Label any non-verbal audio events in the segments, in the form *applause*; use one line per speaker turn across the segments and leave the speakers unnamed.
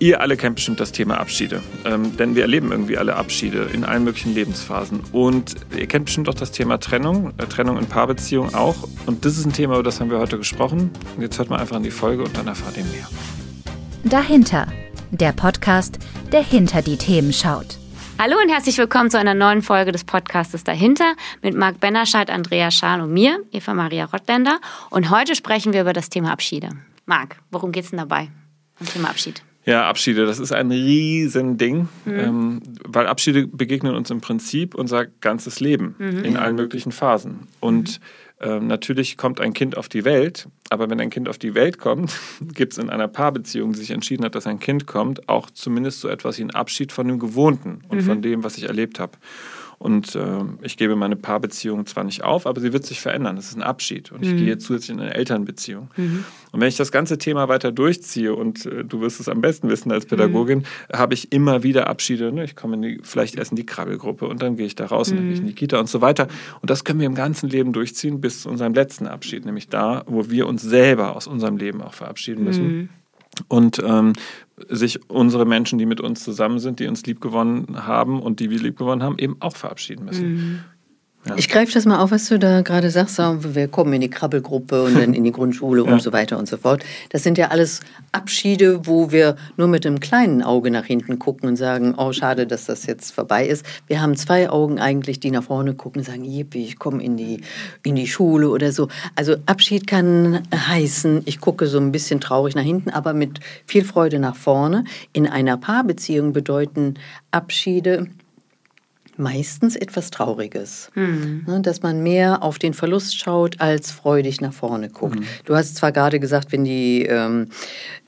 Ihr alle kennt bestimmt das Thema Abschiede, ähm, denn wir erleben irgendwie alle Abschiede in allen möglichen Lebensphasen. Und ihr kennt bestimmt auch das Thema Trennung, äh, Trennung in Paarbeziehungen auch. Und das ist ein Thema, über das haben wir heute gesprochen. Und jetzt hört mal einfach in die Folge und dann erfahrt ihr mehr.
Dahinter, der Podcast, der hinter die Themen schaut.
Hallo und herzlich willkommen zu einer neuen Folge des Podcastes Dahinter mit Marc Bennerscheid, Andrea Schahn und mir, Eva Maria Rottländer. Und heute sprechen wir über das Thema Abschiede. Marc, worum geht es denn dabei? Beim Thema Abschied.
Ja, Abschiede, das ist ein Riesending, mhm. ähm, weil Abschiede begegnen uns im Prinzip unser ganzes Leben mhm. in allen möglichen Phasen. Und mhm. ähm, natürlich kommt ein Kind auf die Welt, aber wenn ein Kind auf die Welt kommt, *laughs* gibt es in einer Paarbeziehung, die sich entschieden hat, dass ein Kind kommt, auch zumindest so etwas wie einen Abschied von dem Gewohnten und von mhm. dem, was ich erlebt habe. Und äh, ich gebe meine Paarbeziehung zwar nicht auf, aber sie wird sich verändern. Das ist ein Abschied. Und ich mhm. gehe zusätzlich in eine Elternbeziehung. Mhm. Und wenn ich das ganze Thema weiter durchziehe, und äh, du wirst es am besten wissen als Pädagogin, mhm. habe ich immer wieder Abschiede. Ne? Ich komme in die, vielleicht erst in die Krabbelgruppe und dann gehe ich da raus und dann gehe ich in die mhm. Kita und so weiter. Und das können wir im ganzen Leben durchziehen bis zu unserem letzten Abschied, nämlich da, wo wir uns selber aus unserem Leben auch verabschieden müssen. Und ähm, sich unsere Menschen, die mit uns zusammen sind, die uns liebgewonnen haben und die wir liebgewonnen haben, eben auch verabschieden müssen.
Mhm. Ja. Ich greife das mal auf, was du da gerade sagst. Wir kommen in die Krabbelgruppe und dann in die *laughs* Grundschule ja. und so weiter und so fort. Das sind ja alles Abschiede, wo wir nur mit einem kleinen Auge nach hinten gucken und sagen, oh, schade, dass das jetzt vorbei ist. Wir haben zwei Augen eigentlich, die nach vorne gucken und sagen, yippie, ich komme in die, in die Schule oder so. Also Abschied kann heißen, ich gucke so ein bisschen traurig nach hinten, aber mit viel Freude nach vorne. In einer Paarbeziehung bedeuten Abschiede, meistens etwas Trauriges. Mhm. Dass man mehr auf den Verlust schaut, als freudig nach vorne guckt. Mhm. Du hast zwar gerade gesagt, wenn die, ähm,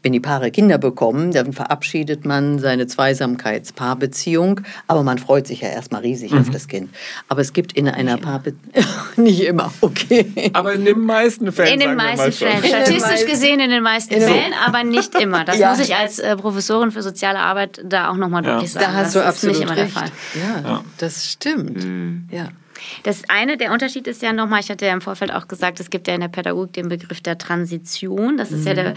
wenn die Paare Kinder bekommen, dann verabschiedet man seine Zweisamkeitspaarbeziehung, aber man freut sich ja erstmal riesig mhm. auf das Kind. Aber es gibt in einer Paarbeziehung, *laughs* nicht immer, okay.
Aber in den meisten Fällen.
In den meisten Fällen. Statistisch gesehen in den meisten in Fällen, aber nicht immer. Das ja. muss ich als äh, Professorin für soziale Arbeit da auch nochmal ja. deutlich sagen.
Da hast das du absolut nicht immer recht. der Fall. Ja, ja. Das stimmt. Mhm. Ja.
Das eine, der Unterschied ist ja nochmal, ich hatte ja im Vorfeld auch gesagt, es gibt ja in der Pädagogik den Begriff der Transition. Das ist mhm. ja der,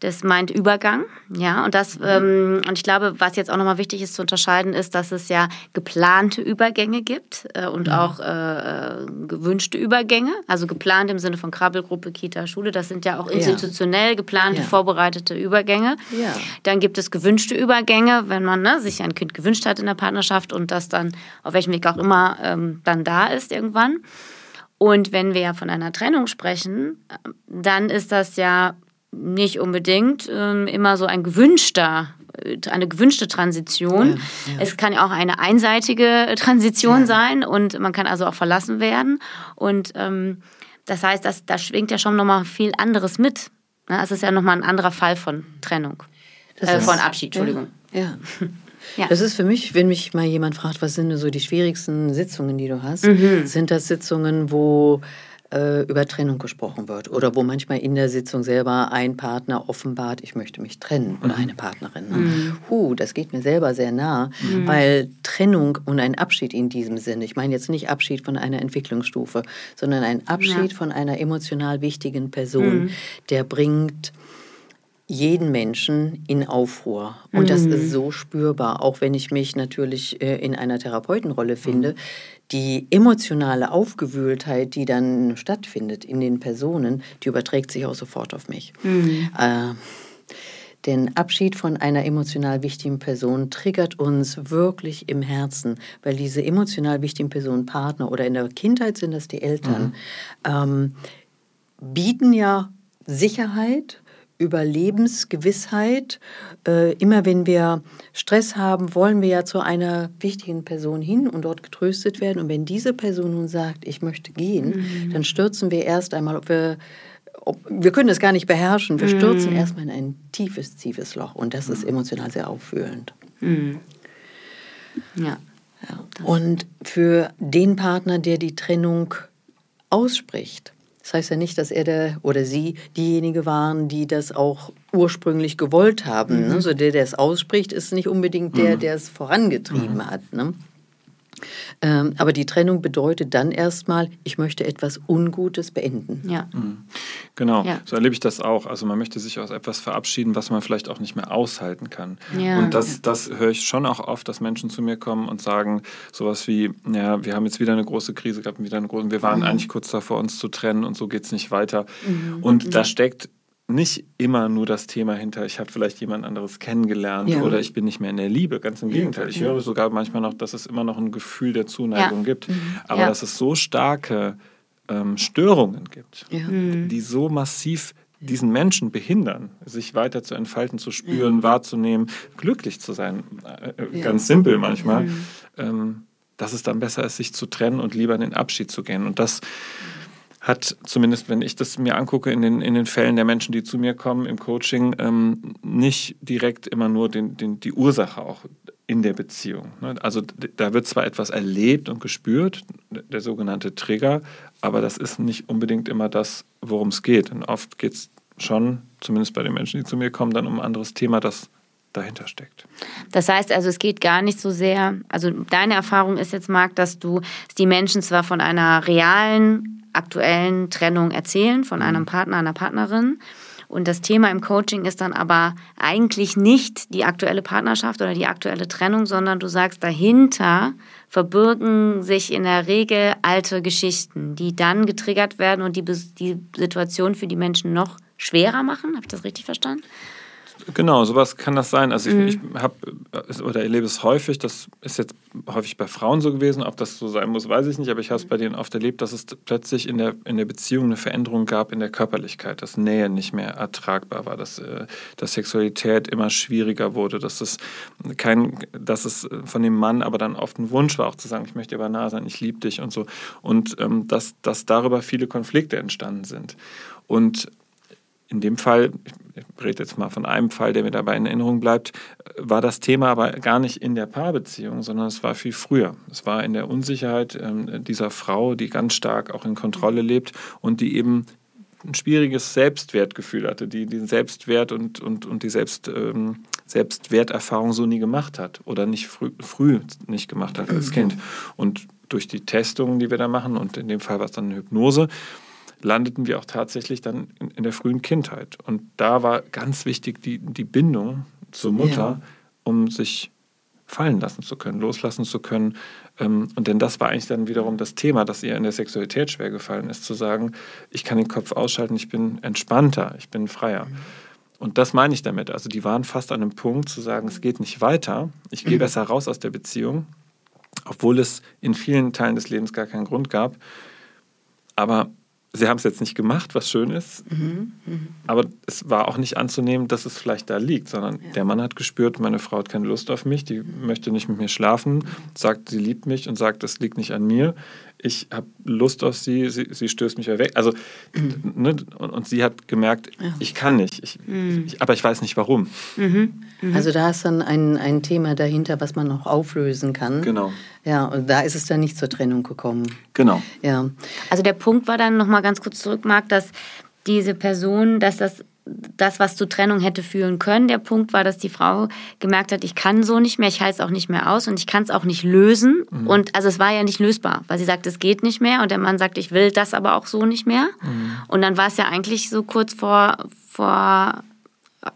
das meint Übergang. Ja, und das, ähm, und ich glaube, was jetzt auch nochmal wichtig ist zu unterscheiden, ist, dass es ja geplante Übergänge gibt äh, und mhm. auch äh, gewünschte Übergänge. Also geplant im Sinne von Krabbelgruppe, Kita, Schule. Das sind ja auch institutionell geplante, ja. vorbereitete Übergänge. Ja. Dann gibt es gewünschte Übergänge, wenn man ne, sich ein Kind gewünscht hat in der Partnerschaft und das dann, auf welchem Weg auch immer, ähm, dann da ist irgendwann. Und wenn wir ja von einer Trennung sprechen, dann ist das ja nicht unbedingt ähm, immer so ein gewünschter äh, eine gewünschte Transition. Ja, ja. Es kann ja auch eine einseitige Transition ja. sein und man kann also auch verlassen werden. Und ähm, das heißt, das, da schwingt ja schon nochmal viel anderes mit. Ne? Es ist ja nochmal ein anderer Fall von Trennung. Äh, von Abschied, Entschuldigung.
ja. *laughs* Ja. Das ist für mich, wenn mich mal jemand fragt, was sind so die schwierigsten Sitzungen, die du hast, mhm. sind das Sitzungen, wo äh, über Trennung gesprochen wird oder wo manchmal in der Sitzung selber ein Partner offenbart, ich möchte mich trennen oder mhm. eine Partnerin. Ne? Mhm. Huh, das geht mir selber sehr nah, mhm. weil Trennung und ein Abschied in diesem Sinne, ich meine jetzt nicht Abschied von einer Entwicklungsstufe, sondern ein Abschied ja. von einer emotional wichtigen Person, mhm. der bringt jeden Menschen in Aufruhr. Und mhm. das ist so spürbar, auch wenn ich mich natürlich äh, in einer Therapeutenrolle finde. Mhm. Die emotionale Aufgewühltheit, die dann stattfindet in den Personen, die überträgt sich auch sofort auf mich. Mhm. Äh, denn Abschied von einer emotional wichtigen Person triggert uns wirklich im Herzen, weil diese emotional wichtigen Personen, Partner oder in der Kindheit sind das die Eltern, mhm. ähm, bieten ja Sicherheit, Überlebensgewissheit. Äh, immer wenn wir Stress haben, wollen wir ja zu einer wichtigen Person hin und dort getröstet werden. Und wenn diese Person nun sagt, ich möchte gehen, mhm. dann stürzen wir erst einmal, ob wir, ob, wir können das gar nicht beherrschen, wir stürzen mhm. erstmal in ein tiefes, tiefes Loch. Und das ist mhm. emotional sehr auffühlend. Mhm. Ja. ja. Und für den Partner, der die Trennung ausspricht, das heißt ja nicht, dass er der oder sie diejenige waren, die das auch ursprünglich gewollt haben. Mhm. Also der, der es ausspricht, ist nicht unbedingt der, mhm. der es vorangetrieben mhm. hat. Ne? Ähm, aber die Trennung bedeutet dann erstmal, ich möchte etwas Ungutes beenden.
Ja.
Mhm. Genau, ja. so erlebe ich das auch. Also man möchte sich aus etwas verabschieden, was man vielleicht auch nicht mehr aushalten kann. Ja. Und das, das höre ich schon auch oft, dass Menschen zu mir kommen und sagen sowas wie, ja, wir haben jetzt wieder eine große Krise gehabt, wieder eine große, wir waren mhm. eigentlich kurz davor, uns zu trennen und so geht es nicht weiter. Mhm. Und da steckt nicht immer nur das Thema hinter, ich habe vielleicht jemand anderes kennengelernt ja. oder ich bin nicht mehr in der Liebe. Ganz im Gegenteil. Ich höre sogar manchmal noch, dass es immer noch ein Gefühl der Zuneigung ja. gibt. Mhm. Aber ja. dass es so starke ähm, Störungen gibt, mhm. die so massiv diesen Menschen behindern, sich weiter zu entfalten, zu spüren, wahrzunehmen, glücklich zu sein. Äh, ganz simpel manchmal. Mhm. Ähm, dass es dann besser ist, sich zu trennen und lieber in den Abschied zu gehen. Und das hat zumindest, wenn ich das mir angucke, in den, in den Fällen der Menschen, die zu mir kommen im Coaching, ähm, nicht direkt immer nur den, den, die Ursache auch in der Beziehung. Ne? Also da wird zwar etwas erlebt und gespürt, der sogenannte Trigger, aber das ist nicht unbedingt immer das, worum es geht. Und oft geht es schon, zumindest bei den Menschen, die zu mir kommen, dann um ein anderes Thema, das dahinter steckt.
Das heißt also, es geht gar nicht so sehr, also deine Erfahrung ist jetzt, Marc, dass du die Menschen zwar von einer realen aktuellen Trennung erzählen von einem mhm. Partner, einer Partnerin. Und das Thema im Coaching ist dann aber eigentlich nicht die aktuelle Partnerschaft oder die aktuelle Trennung, sondern du sagst, dahinter verbirgen sich in der Regel alte Geschichten, die dann getriggert werden und die, die Situation für die Menschen noch schwerer machen. Habe ich das richtig verstanden?
Genau, sowas kann das sein. Also mhm. ich, ich habe oder erlebe es häufig, das ist jetzt häufig bei Frauen so gewesen, ob das so sein muss, weiß ich nicht, aber ich habe es bei denen oft erlebt, dass es plötzlich in der, in der Beziehung eine Veränderung gab in der Körperlichkeit, dass Nähe nicht mehr ertragbar war, dass, äh, dass Sexualität immer schwieriger wurde, dass es kein, dass es von dem Mann aber dann oft ein Wunsch war, auch zu sagen, ich möchte aber nah sein, ich liebe dich und so. Und ähm, dass, dass darüber viele Konflikte entstanden sind. Und in dem Fall, ich rede jetzt mal von einem Fall, der mir dabei in Erinnerung bleibt, war das Thema aber gar nicht in der Paarbeziehung, sondern es war viel früher. Es war in der Unsicherheit ähm, dieser Frau, die ganz stark auch in Kontrolle lebt und die eben ein schwieriges Selbstwertgefühl hatte, die den Selbstwert und, und, und die Selbst, ähm, Selbstwerterfahrung so nie gemacht hat oder nicht früh, früh nicht gemacht hat als Kind. Und durch die Testungen, die wir da machen, und in dem Fall war es dann eine Hypnose, landeten wir auch tatsächlich dann in, in, der frühen Kindheit. Und da war ganz wichtig die, die Bindung zur Mutter, ja. um sich fallen lassen zu können, loslassen zu können. Ähm, und denn das war eigentlich dann wiederum das Thema, das ihr in der Sexualität schwer gefallen ist, zu sagen, ich kann den Kopf ausschalten, ich bin entspannter, ich bin freier. Und das meine ich damit. Also die waren fast an einem Punkt zu sagen, es geht nicht weiter, ich gehe besser raus aus der Beziehung, obwohl es in vielen Teilen des Lebens gar keinen Grund gab. Aber Sie haben es jetzt nicht gemacht, was schön ist, mhm, mh. aber es war auch nicht anzunehmen, dass es vielleicht da liegt, sondern ja. der Mann hat gespürt, meine Frau hat keine Lust auf mich, die mhm. möchte nicht mit mir schlafen, sagt, sie liebt mich und sagt, das liegt nicht an mir ich habe Lust auf sie, sie, sie, stößt mich weg. Also, mhm. ne, und, und, sie hat gemerkt, ja. ich kann nicht, ich, mhm. ich, aber ich weiß nicht warum.
Mhm. mhm. Also da ist dann ein, ein Thema dahinter, was man noch auflösen kann.
Genau.
Ja, und da ist es dann nicht zur Trennung gekommen.
Genau.
Ja.
Also der Punkt war dann nochmal ganz kurz zurück, Marc, dass diese Person, dass das das, was zur Trennung hätte führen können. Der Punkt war, dass die Frau gemerkt hat, ich kann so nicht mehr, ich halte es auch nicht mehr aus und ich kann es auch nicht lösen. Mhm. Und also es war ja nicht lösbar, weil sie sagt, es geht nicht mehr und der Mann sagt, ich will das aber auch so nicht mehr. Mhm. Und dann war es ja eigentlich so kurz vor, vor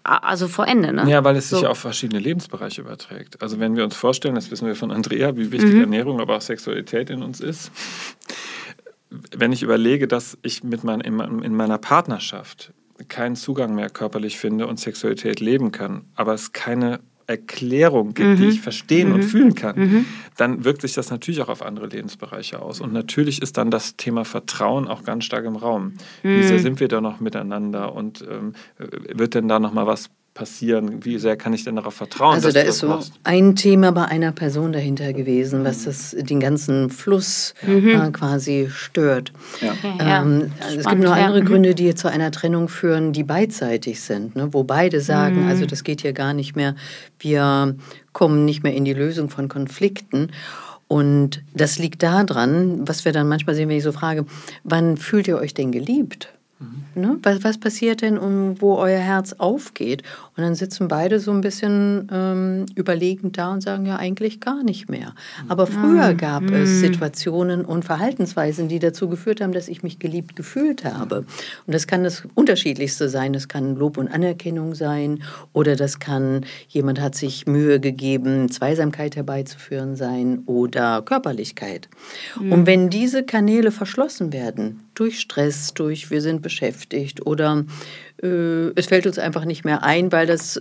also vor Ende. Ne?
Ja, weil es sich so. auf verschiedene Lebensbereiche überträgt. Also wenn wir uns vorstellen, das wissen wir von Andrea, wie wichtig mhm. Ernährung, aber auch Sexualität in uns ist. Wenn ich überlege, dass ich mit mein, in meiner Partnerschaft keinen Zugang mehr körperlich finde und Sexualität leben kann, aber es keine Erklärung gibt, mhm. die ich verstehen mhm. und fühlen kann, mhm. dann wirkt sich das natürlich auch auf andere Lebensbereiche aus. Und natürlich ist dann das Thema Vertrauen auch ganz stark im Raum. Wie sehr mhm. sind wir da noch miteinander und ähm, wird denn da noch mal was passieren? Wie sehr kann ich denn darauf vertrauen?
Also da ist so machst? ein Thema bei einer Person dahinter gewesen, was das, den ganzen Fluss mhm. äh, quasi stört. Ja. Ähm, also es gibt noch andere ja. Mhm. Gründe, die zu einer Trennung führen, die beidseitig sind, ne? wo beide sagen, mhm. also das geht hier gar nicht mehr, wir kommen nicht mehr in die Lösung von Konflikten. Und das liegt daran, was wir dann manchmal sehen, wenn ich so frage, wann fühlt ihr euch denn geliebt? Ne? Was, was passiert denn, um, wo euer Herz aufgeht? Und dann sitzen beide so ein bisschen ähm, überlegend da und sagen, ja, eigentlich gar nicht mehr. Aber früher gab mhm. es Situationen und Verhaltensweisen, die dazu geführt haben, dass ich mich geliebt gefühlt habe. Und das kann das Unterschiedlichste sein. Das kann Lob und Anerkennung sein oder das kann, jemand hat sich Mühe gegeben, Zweisamkeit herbeizuführen sein oder Körperlichkeit. Mhm. Und wenn diese Kanäle verschlossen werden, durch Stress, durch wir sind beschäftigt oder äh, es fällt uns einfach nicht mehr ein, weil das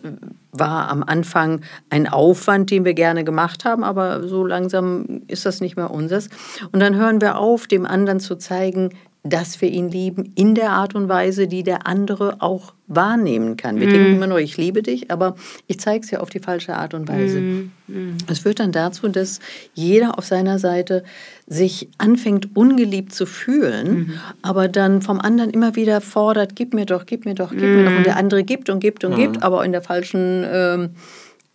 war am Anfang ein Aufwand, den wir gerne gemacht haben, aber so langsam ist das nicht mehr unseres. Und dann hören wir auf, dem anderen zu zeigen, dass wir ihn lieben in der Art und Weise, die der andere auch wahrnehmen kann. Wir mm. denken immer nur, ich liebe dich, aber ich zeige es ja auf die falsche Art und Weise. Mm. Mm. Es führt dann dazu, dass jeder auf seiner Seite sich anfängt, ungeliebt zu fühlen, mhm. aber dann vom anderen immer wieder fordert, gib mir doch, gib mir doch, gib mir doch. Und der andere gibt und gibt und gibt, aber in der falschen... Ähm,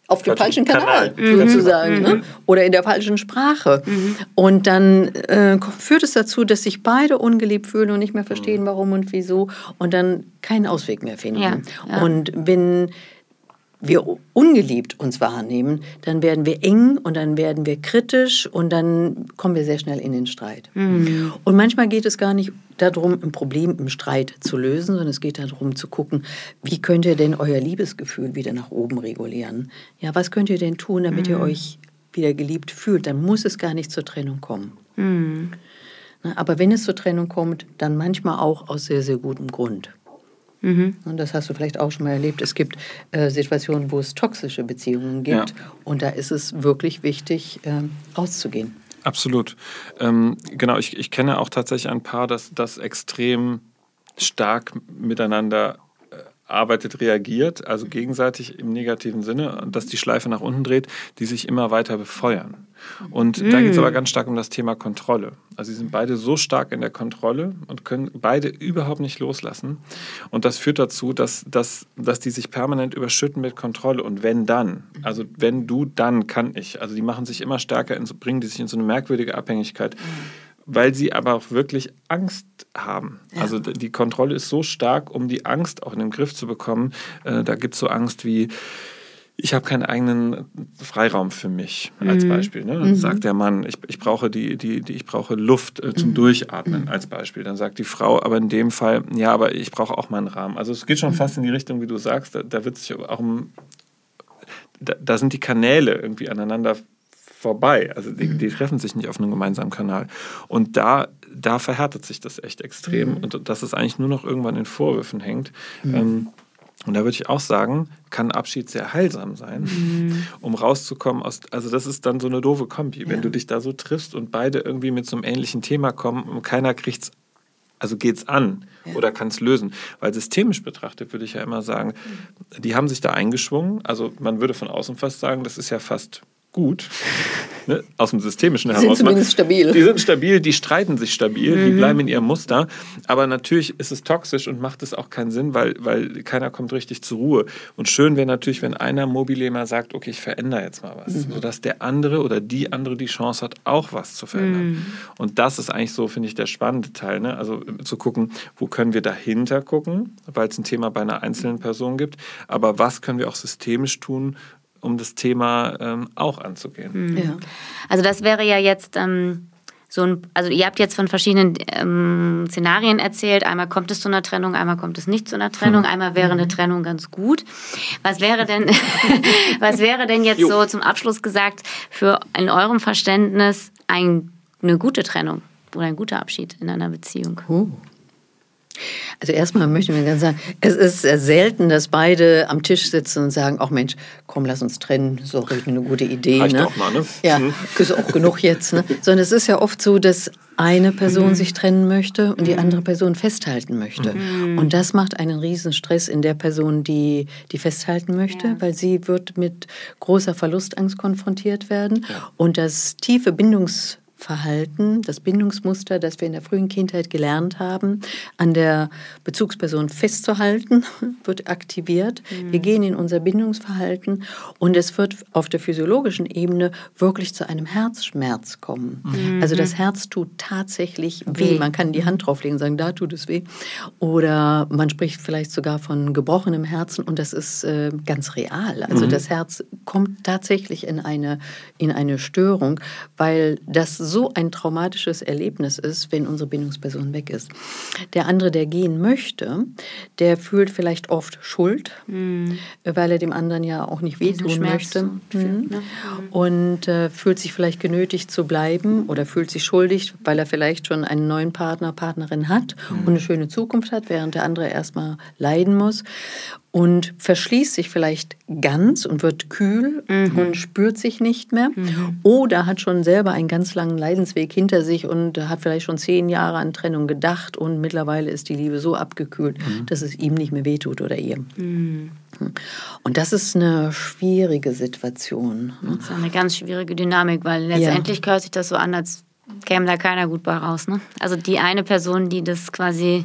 auf dem falschen Kanal, Kanal sozusagen, mhm. ne? oder in der falschen Sprache. Mhm. Und dann äh, führt es dazu, dass sich beide ungeliebt fühlen und nicht mehr verstehen, mhm. warum und wieso und dann keinen Ausweg mehr finden. Ja, ja. Und wenn wir ungeliebt uns wahrnehmen, dann werden wir eng und dann werden wir kritisch und dann kommen wir sehr schnell in den Streit. Mhm. Und manchmal geht es gar nicht darum, ein Problem im Streit zu lösen, sondern es geht darum zu gucken, wie könnt ihr denn euer Liebesgefühl wieder nach oben regulieren? Ja, was könnt ihr denn tun, damit mhm. ihr euch wieder geliebt fühlt? Dann muss es gar nicht zur Trennung kommen. Mhm. Aber wenn es zur Trennung kommt, dann manchmal auch aus sehr, sehr gutem Grund. Mhm. Und das hast du vielleicht auch schon mal erlebt. Es gibt äh, Situationen, wo es toxische Beziehungen gibt. Ja. Und da ist es wirklich wichtig, äh, rauszugehen.
Absolut. Ähm, genau, ich, ich kenne auch tatsächlich ein Paar, das, das extrem stark miteinander arbeitet, reagiert, also gegenseitig im negativen Sinne, dass die Schleife nach unten dreht, die sich immer weiter befeuern. Und mm. da geht es aber ganz stark um das Thema Kontrolle. Also sie sind beide so stark in der Kontrolle und können beide überhaupt nicht loslassen. Und das führt dazu, dass, dass, dass die sich permanent überschütten mit Kontrolle. Und wenn dann, also wenn du, dann kann ich. Also die machen sich immer stärker, in, bringen die sich in so eine merkwürdige Abhängigkeit. Mm weil sie aber auch wirklich Angst haben. Ja. Also die Kontrolle ist so stark, um die Angst auch in den Griff zu bekommen. Äh, da gibt es so Angst wie, ich habe keinen eigenen Freiraum für mich, als mhm. Beispiel. Ne? Dann mhm. sagt der Mann, ich, ich, brauche die, die, die, ich brauche Luft äh, zum mhm. Durchatmen, mhm. als Beispiel. Dann sagt die Frau, aber in dem Fall, ja, aber ich brauche auch meinen Rahmen. Also es geht schon mhm. fast in die Richtung, wie du sagst, da, da wird sich auch um, da, da, sind die Kanäle irgendwie aneinander vorbei. Also die, die, treffen sich nicht auf einem gemeinsamen Kanal. Und da, da verhärtet sich das echt extrem. Mhm. Und dass es eigentlich nur noch irgendwann in Vorwürfen hängt. Mhm. Ähm, und da würde ich auch sagen, kann Abschied sehr heilsam sein, mhm. um rauszukommen aus. Also, das ist dann so eine doofe Kombi, ja. wenn du dich da so triffst und beide irgendwie mit so einem ähnlichen Thema kommen und keiner kriegt es, also geht's an ja. oder kann es lösen. Weil systemisch betrachtet würde ich ja immer sagen, die haben sich da eingeschwungen. Also, man würde von außen fast sagen, das ist ja fast gut, ne, aus dem Systemischen
die heraus. Die sind zumindest stabil.
Die sind stabil, die streiten sich stabil, mhm. die bleiben in ihrem Muster. Aber natürlich ist es toxisch und macht es auch keinen Sinn, weil, weil keiner kommt richtig zur Ruhe. Und schön wäre natürlich, wenn einer mobile mal sagt, okay, ich verändere jetzt mal was. Mhm. Sodass der andere oder die andere die Chance hat, auch was zu verändern. Mhm. Und das ist eigentlich so, finde ich, der spannende Teil. Ne? Also zu gucken, wo können wir dahinter gucken, weil es ein Thema bei einer einzelnen Person gibt. Aber was können wir auch systemisch tun, um das Thema ähm, auch anzugehen.
Mhm. Ja. Also das wäre ja jetzt ähm, so ein, also ihr habt jetzt von verschiedenen ähm, Szenarien erzählt. Einmal kommt es zu einer Trennung, einmal kommt es nicht zu einer Trennung, hm. einmal wäre eine Trennung ganz gut. Was wäre denn, *laughs* was wäre denn jetzt jo. so zum Abschluss gesagt für in eurem Verständnis ein, eine gute Trennung oder ein guter Abschied in einer Beziehung?
Oh. Also erstmal möchte ich mir ganz sagen, es ist sehr selten, dass beide am Tisch sitzen und sagen, ach Mensch, komm, lass uns trennen, so ist eine gute Idee.
Reicht ne? auch mal, ne?
Ja, mhm. ist auch genug jetzt. Ne? *laughs* Sondern es ist ja oft so, dass eine Person mhm. sich trennen möchte und die mhm. andere Person festhalten möchte. Mhm. Und das macht einen riesen Stress in der Person, die, die festhalten möchte, ja. weil sie wird mit großer Verlustangst konfrontiert werden. Ja. Und das tiefe Bindungs Verhalten, das Bindungsmuster, das wir in der frühen Kindheit gelernt haben, an der Bezugsperson festzuhalten, *laughs* wird aktiviert. Mhm. Wir gehen in unser Bindungsverhalten und es wird auf der physiologischen Ebene wirklich zu einem Herzschmerz kommen. Mhm. Also das Herz tut tatsächlich weh. Man kann die Hand drauflegen und sagen, da tut es weh. Oder man spricht vielleicht sogar von gebrochenem Herzen und das ist äh, ganz real. Also mhm. das Herz kommt tatsächlich in eine, in eine Störung, weil das so ein traumatisches Erlebnis ist, wenn unsere Bindungsperson weg ist. Der andere, der gehen möchte, der fühlt vielleicht oft Schuld, mhm. weil er dem anderen ja auch nicht wehtun möchte. Mhm. Ne? Und äh, fühlt sich vielleicht genötigt zu bleiben oder fühlt sich schuldig, weil er vielleicht schon einen neuen Partner, Partnerin hat mhm. und eine schöne Zukunft hat, während der andere erstmal leiden muss und verschließt sich vielleicht ganz und wird kühl mhm. und spürt sich nicht mehr. Mhm. Oder hat schon selber einen ganz langen Leidensweg hinter sich und hat vielleicht schon zehn Jahre an Trennung gedacht und mittlerweile ist die Liebe so abgekühlt, mhm. dass es ihm nicht mehr wehtut oder ihr. Mhm. Und das ist eine schwierige Situation.
Das ist eine ganz schwierige Dynamik, weil letztendlich ja. hört sich das so an, als käme da keiner gut bei raus. Ne? Also die eine Person, die das quasi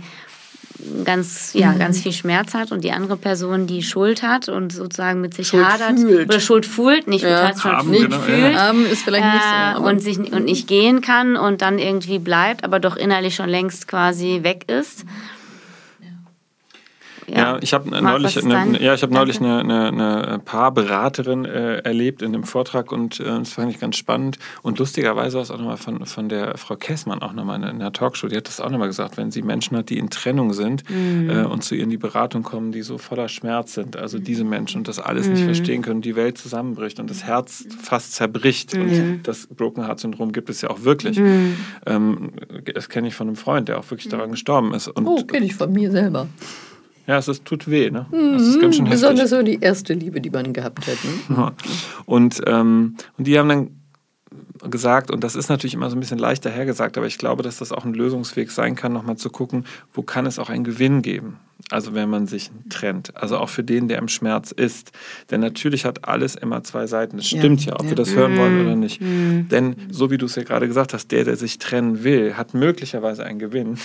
ganz, ja, mhm. ganz viel Schmerz hat und die andere Person, die Schuld hat und sozusagen mit sich Schuld hadert fühlt. oder Schuld fühlt, nicht ja. Schuld Haben, nicht genau, fühlt, ja. ist vielleicht nicht so, äh, und sich und nicht gehen kann und dann irgendwie bleibt, aber doch innerlich schon längst quasi weg ist.
Ja, ich habe neulich, eine, ja, ich hab neulich eine, eine, eine Paarberaterin äh, erlebt in einem Vortrag und äh, das fand ich ganz spannend. Und lustigerweise war es auch nochmal von, von der Frau Kessmann auch nochmal in einer Talkshow, die hat das auch nochmal gesagt, wenn sie Menschen hat, die in Trennung sind mhm. äh, und zu ihr in die Beratung kommen, die so voller Schmerz sind, also diese Menschen und das alles mhm. nicht verstehen können, die Welt zusammenbricht und das Herz fast zerbricht. Mhm. Und das Broken Heart Syndrom gibt es ja auch wirklich. Mhm. Ähm, das kenne ich von einem Freund, der auch wirklich daran gestorben ist.
Und oh, kenne ich von mir selber.
Ja, es ist, tut weh, ne?
Das ist ganz schön heftig. Besonders so die erste Liebe, die man gehabt hat. Ne?
Und, ähm, und die haben dann gesagt, und das ist natürlich immer so ein bisschen leichter hergesagt, aber ich glaube, dass das auch ein Lösungsweg sein kann, nochmal zu gucken, wo kann es auch einen Gewinn geben? Also wenn man sich trennt. Also auch für den, der im Schmerz ist. Denn natürlich hat alles immer zwei Seiten. Das stimmt ja, ja ob ja. wir das hören wollen oder nicht. Mhm. Denn so wie du es ja gerade gesagt hast, der, der sich trennen will, hat möglicherweise einen Gewinn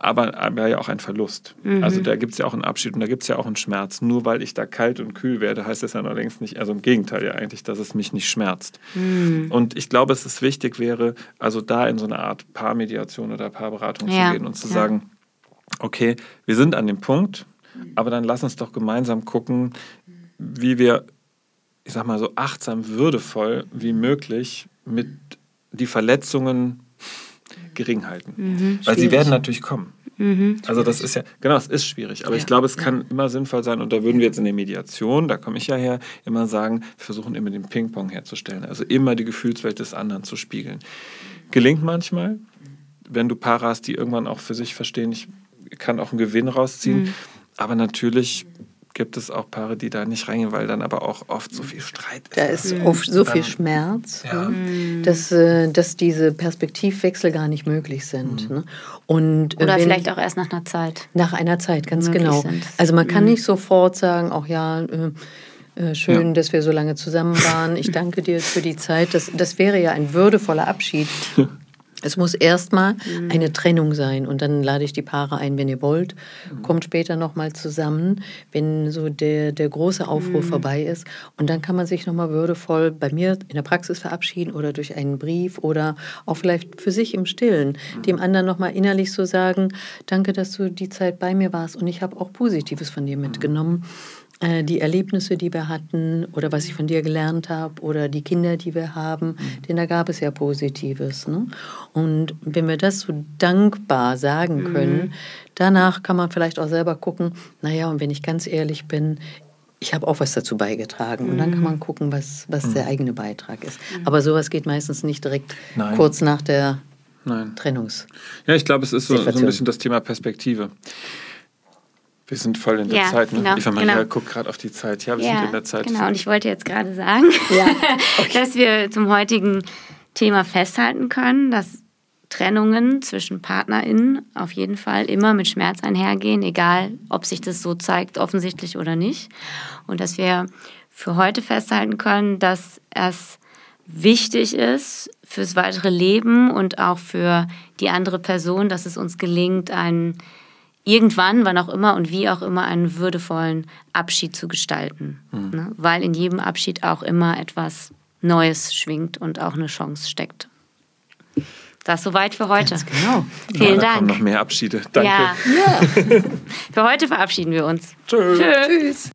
aber, aber ja auch ein Verlust. Mhm. Also da gibt es ja auch einen Abschied und da gibt es ja auch einen Schmerz. Nur weil ich da kalt und kühl werde, heißt das ja noch längst nicht, also im Gegenteil ja eigentlich, dass es mich nicht schmerzt. Mhm. Und ich glaube, es ist wichtig wäre, also da in so eine Art Paarmediation oder Paarberatung ja. zu gehen und zu ja. sagen, okay, wir sind an dem Punkt, aber dann lass uns doch gemeinsam gucken, wie wir, ich sag mal so achtsam, würdevoll wie möglich mit die Verletzungen gering halten. Mhm, Weil sie werden natürlich kommen. Mhm, also das ist ja, genau, es ist schwierig. Aber ja, ich glaube, es kann immer sinnvoll sein, und da würden wir jetzt in der Mediation, da komme ich ja her, immer sagen, wir versuchen immer den Ping-Pong herzustellen. Also immer die Gefühlswelt des anderen zu spiegeln. Gelingt manchmal, wenn du Paare hast, die irgendwann auch für sich verstehen, ich kann auch einen Gewinn rausziehen. Mhm. Aber natürlich gibt es auch Paare, die da nicht reingehen, weil dann aber auch oft so viel Streit
ist. Da ist oft so viel Schmerz, ja. ne? dass, äh, dass diese Perspektivwechsel gar nicht möglich sind. Mhm. Ne?
Und, äh, Oder wenn, vielleicht auch erst nach einer Zeit.
Nach einer Zeit, ganz genau. Sind. Also man kann mhm. nicht sofort sagen, auch ja, äh, äh, schön, ja. dass wir so lange zusammen waren. Ich danke dir für die Zeit. Das, das wäre ja ein würdevoller Abschied. *laughs* Es muss erstmal mhm. eine Trennung sein und dann lade ich die Paare ein, wenn ihr wollt. Mhm. Kommt später nochmal zusammen, wenn so der, der große Aufruhr mhm. vorbei ist. Und dann kann man sich nochmal würdevoll bei mir in der Praxis verabschieden oder durch einen Brief oder auch vielleicht für sich im Stillen, mhm. dem anderen nochmal innerlich so sagen, danke, dass du die Zeit bei mir warst und ich habe auch Positives von dir mitgenommen. Äh, die Erlebnisse, die wir hatten oder was ich von dir gelernt habe oder die Kinder, die wir haben, mhm. denn da gab es ja Positives. Ne? Und wenn wir das so dankbar sagen mhm. können, mhm. danach kann man vielleicht auch selber gucken, naja, und wenn ich ganz ehrlich bin, ich habe auch was dazu beigetragen. Mhm. Und dann kann man mhm. gucken, was, was mhm. der eigene Beitrag ist. Aber sowas geht meistens nicht direkt Nein. kurz nach der Nein. Trennungs.
Ja, ich glaube, es ist so, so ein bisschen das Thema Perspektive. Wir sind voll in der ja, Zeit. Ne? Genau, Eva Maria genau. guckt gerade auf die Zeit. Ja, wir ja, sind in der Zeit.
Genau, und ich wollte jetzt gerade sagen, ja. okay. *laughs* dass wir zum heutigen Thema festhalten können, dass Trennungen zwischen PartnerInnen auf jeden Fall immer mit Schmerz einhergehen, egal ob sich das so zeigt, offensichtlich oder nicht. Und dass wir für heute festhalten können, dass es wichtig ist fürs weitere Leben und auch für die andere Person, dass es uns gelingt, einen irgendwann, wann auch immer und wie auch immer, einen würdevollen Abschied zu gestalten. Mhm. Ne? Weil in jedem Abschied auch immer etwas Neues schwingt und auch eine Chance steckt. Das soweit für heute. Ganz
genau.
Vielen
ja,
Dank.
Kommen noch mehr Abschiede. Danke.
Ja. ja. *laughs* für heute verabschieden wir uns.
Tschüss.
Tschüss.